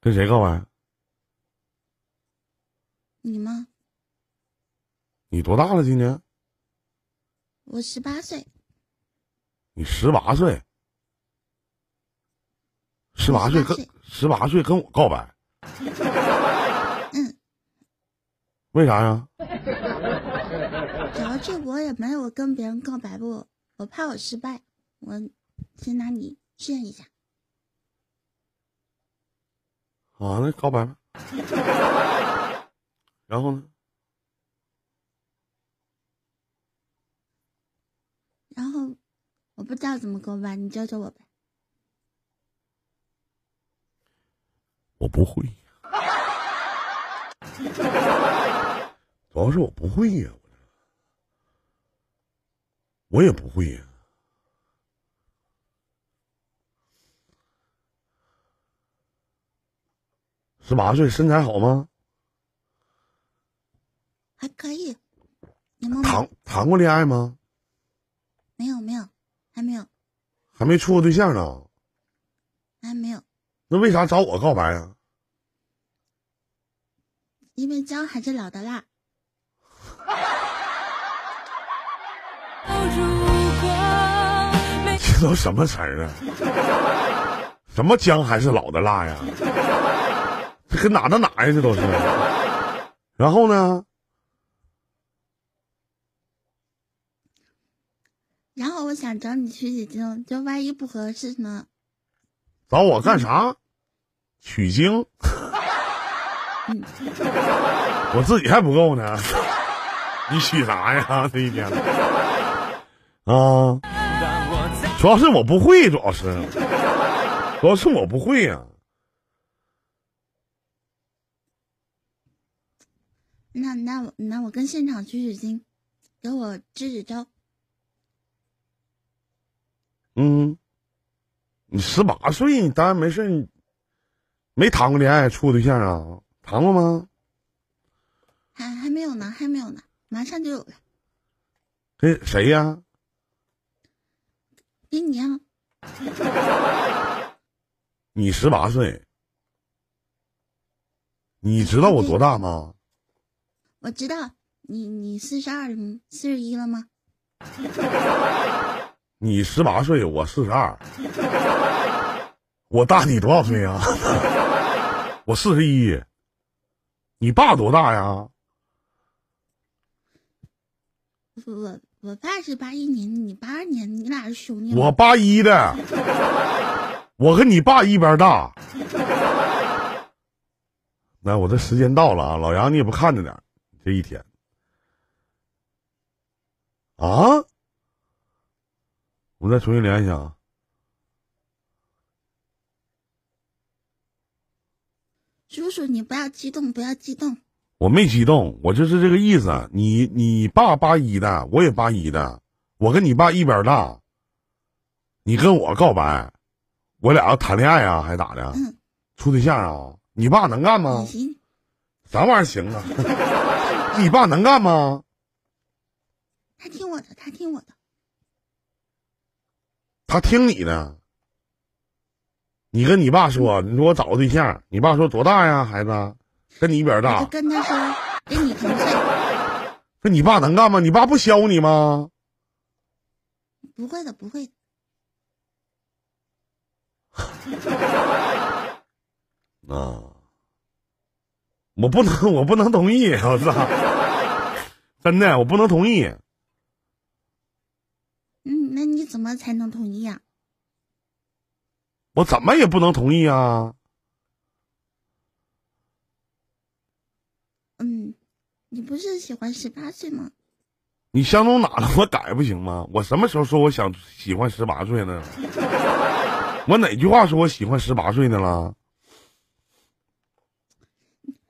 跟谁告白？你吗？你多大了？今年？我十八岁。你十八岁？十八岁跟十八岁跟我告白？嗯。为啥呀？主要是我也没有跟别人告白过，我怕我失败，我先拿你试验一下。啊，那告白吧。然后呢？然后我不知道怎么告白，你教教我呗。我不会，主要是我不会呀，我也不会呀。十八岁，身材好吗？还可以。谈谈过恋爱吗？没有，没有，还没有。还没处过对象呢。还没有。那为啥找我告白啊？因为姜还是老的辣。这都什么词儿啊？什么姜还是老的辣呀？这跟哪到哪呀？这都是。然后呢？然后我想找你取取经，就万一不合适呢？找我干啥？取经？我自己还不够呢，你取啥呀？这一天啊，主要是我不会，主要是，主要是我不会呀。那那我那我跟现场取取经，给我支支招。嗯，你十八岁，你当然没事，你没谈过恋爱，处过对象啊？谈过吗？还还没有呢，还没有呢，马上就有了。跟谁呀？跟你啊。你十八岁，你知道我多大吗？我知道，你你四十二四十一了吗？你十八岁，我四十二，我大你多少岁啊？我四十一。你爸多大呀？我我爸是八一年，你八二年，你俩是兄弟。我八一的，我跟你爸一边大。那我这时间到了啊，老杨你也不看着点这一天啊？我再重新连一下啊。叔叔，你不要激动，不要激动。我没激动，我就是这个意思。你你爸八一的，我也八一的，我跟你爸一边大。你跟我告白，我俩要谈恋爱啊，还咋的？处对象啊？你爸能干吗？啥玩意儿行啊？你爸能干吗？他听我的，他听我的。他听你的。你跟你爸说，你说我找个对象，你爸说多大呀，孩子，跟你一边大。跟他说跟你同岁。那你爸能干吗？你爸不削你吗？不会的，不会。啊！我不能，我不能同意，我操！真的，我不能同意。嗯，那你怎么才能同意呀？我怎么也不能同意啊！嗯，你不是喜欢十八岁吗？你相中哪了？我改不行吗？我什么时候说我想喜欢十八岁呢？我哪句话说我喜欢十八岁的了？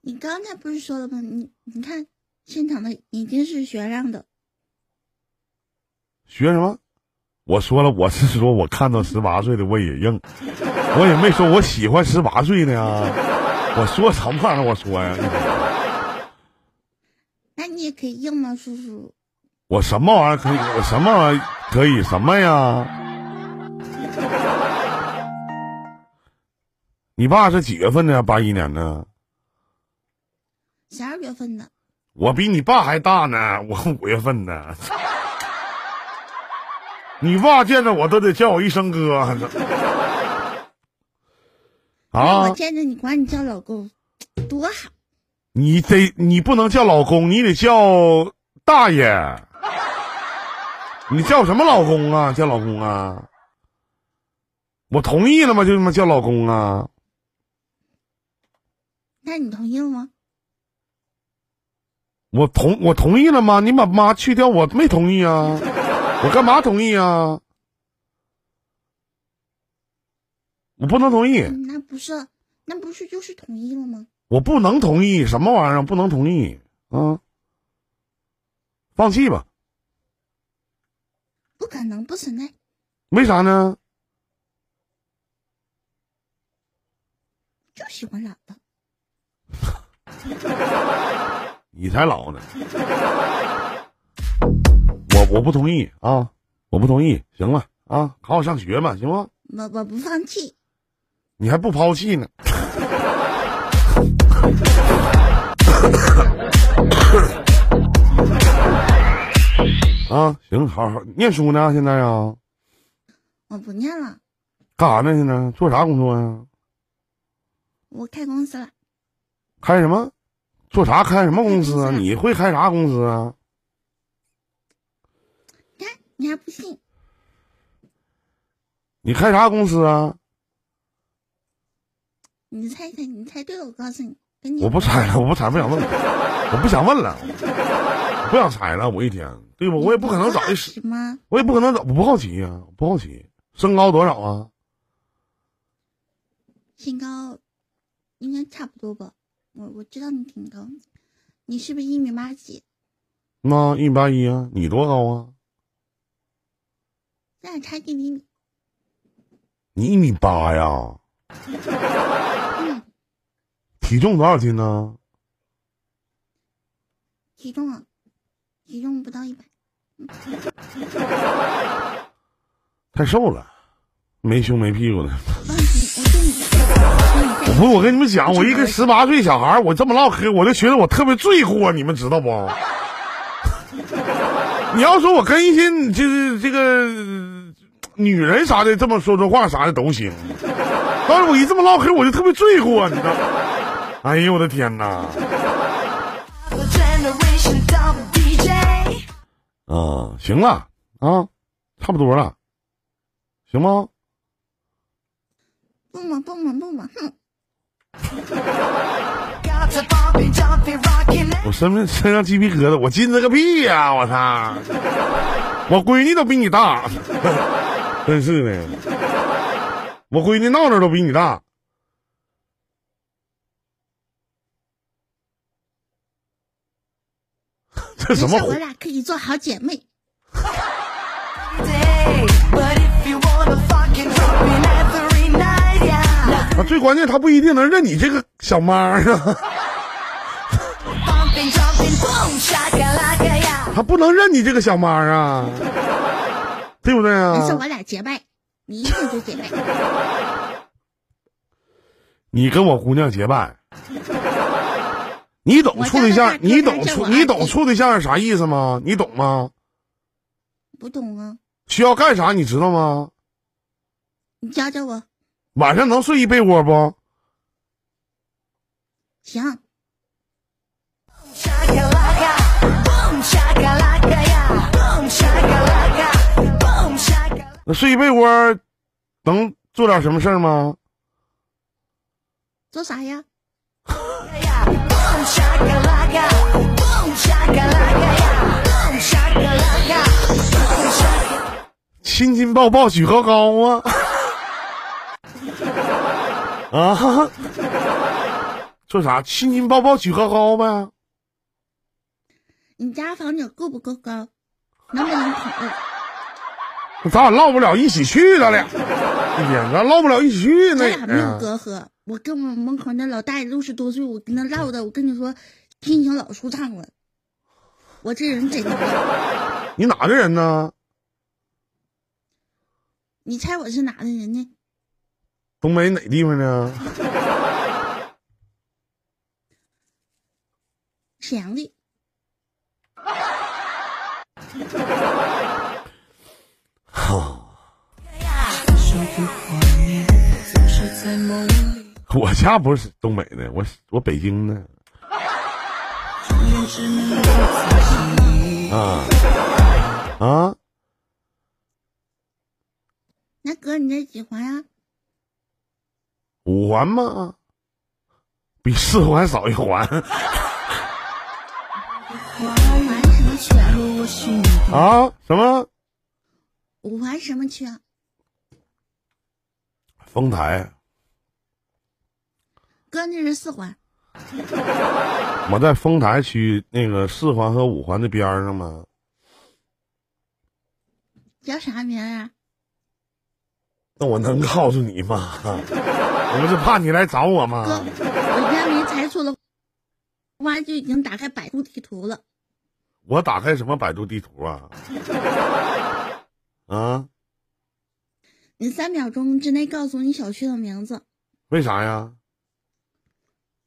你刚才不是说了吗？你你看，现场的已经是学让的。学什么？我说了，我是说，我看到十八岁的我也硬，我也没说我喜欢十八岁的呀。我说什么玩意儿？我说呀。那你也可以硬吗，叔叔？我什么玩意儿可以？我什么玩意儿可以？什么呀？你爸是几月份的？八一年的。十二月份的。我比你爸还大呢，我五月份的。你爸见着我都得叫我一声哥。啊！我见着你管你叫老公，多好。你得，你不能叫老公，你得叫大爷。你叫什么老公啊？叫老公啊？我同意了吗？就他妈叫老公啊？那你同意了吗？我同我同意了吗？你把妈去掉，我没同意啊！我干嘛同意啊？我不能同意。那不是，那不是就是同意了吗？我不能同意，什么玩意儿？不能同意啊！放弃吧。不可能，不存在。为啥呢？就喜欢老的。你才老呢！我我不同意啊！我不同意。行了啊，好好上学吧，行吗？我我不放弃。你还不抛弃呢？啊，行，好好念书呢，现在啊。我不念了。干啥呢？现在做啥工作呀？我开公司了。开什么？做啥？开什么公司啊？你会开啥公司啊？看，你还不信？你开啥公司啊？你猜猜，你猜对了，我告诉你。我不猜了，我不猜，不想问了，我不想问了，不想猜了。我一天，对吧？我也不可能找一十，我也不可能找，我不好奇呀，不好奇。身高多少啊？身高应该差不多吧。我我知道你挺高，你是不是一米八几？那一米八一啊？你多高啊？咱俩差一厘米。你一米八呀？体重多少斤呢？体重啊，体重不到一百。太瘦了，没胸没屁股的。我不，我跟你们讲，我一个十八岁小孩，我这么唠嗑，我就觉得我特别罪过，你们知道不？你要说我跟一些就是这个女人啥的这么说说话啥的都行，但是我一这么唠嗑，我就特别罪过，你知道。哎呦我的天哪！啊，行了啊，差不多了，行吗？不嘛不嘛不嘛，哼！我身上身上鸡皮疙瘩，我进这个屁呀！我操！我闺女都比你大，真是的，我闺女闹闹都比你大。这什么？我俩可以做好姐妹。啊，最关键他不一定能认你这个小妈啊。他不能认你这个小妈啊，对不对啊？没事，我俩结拜，你一定就结拜。你跟我姑娘结拜。你懂处对象？你懂处？你懂处对象是啥意思吗？你懂吗？不懂啊。需要干啥？你知道吗？你教教我。晚上能睡一被窝不？行。那睡一被窝能做点什么事儿吗？做啥呀？亲亲抱抱举高高啊！啊！做啥？亲亲抱抱举高高呗？你家房顶够不够高？能不能跑？咱俩唠不了一起去，咱俩，哎呀咱唠不了一起去，那咱俩没有隔阂。我跟我门口那老大爷六十多岁，我跟他唠的，我跟你说，心情老舒畅了。我这人真的。你哪的人呢？你猜我是哪的人呢？东北哪地方呢？沈阳的。我家不是东北的，我我北京的。啊啊！那哥，你这几环呀？五环吗？比四环少一环。啊？什么？五环什么区啊？丰台。哥，那是四环。我在丰台区那个四环和五环的边上吗？叫啥名啊？那我能告诉你吗？我不是怕你来找我吗？哥，我应该没猜错的话，就已经打开百度地图了。我打开什么百度地图啊？啊？你三秒钟之内告诉你小区的名字。为啥呀？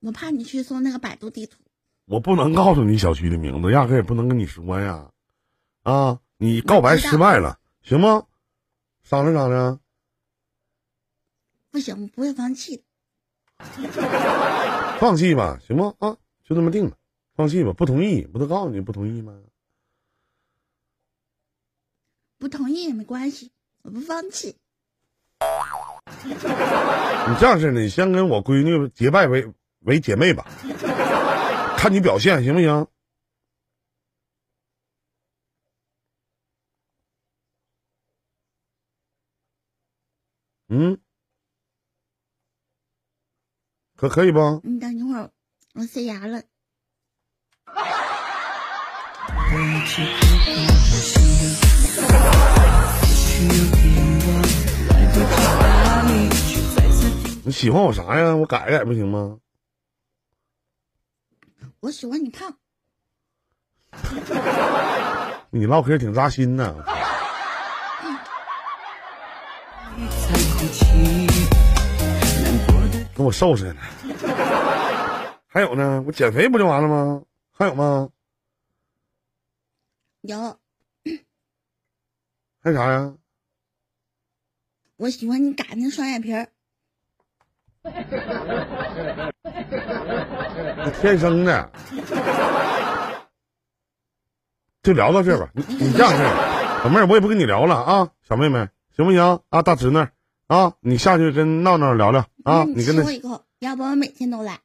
我怕你去搜那个百度地图。我不能告诉你小区的名字，压根也不能跟你说呀。啊，你告白失败了，行吗？商量商量。不行，我不会放弃。放弃吧，行吗？啊，就这么定了。放弃吧，不同意，不都告诉你不同意吗？不同意也没关系，我不放弃。你这样式的，你先跟我闺女结拜为为姐妹吧，看你表现行不行？嗯，可可以不？你等一会儿，我塞牙了。你喜欢我啥呀？我改改不行吗？我喜欢你胖。你唠嗑挺扎心呢。跟我瘦似的。还有呢？我减肥不就完了吗？还有吗？有。还有啥呀？我喜欢你嘎那双眼皮儿。天生的。就聊到这吧。你你这样式小妹儿，我也不跟你聊了啊，小妹妹，行不行？啊，大侄女，啊，你下去跟闹闹聊聊啊。你跟他。我一口，要不我每天都来。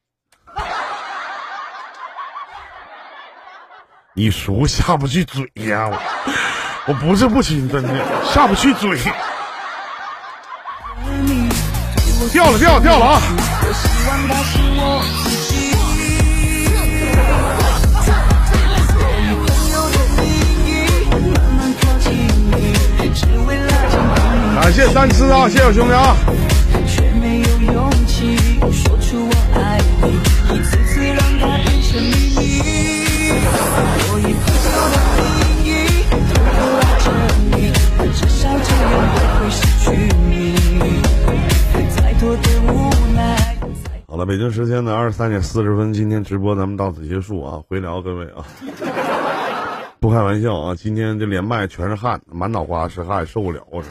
你叔下不去嘴呀，我我不是不亲，真的下不去嘴。掉了掉了掉了啊！感谢三吃啊，谢谢兄弟啊！好了，北京时间的二十三点四十分，今天直播咱们到此结束啊！回聊各位啊，不开玩笑啊，今天这连麦全是汗，满脑瓜是汗，受不了啊！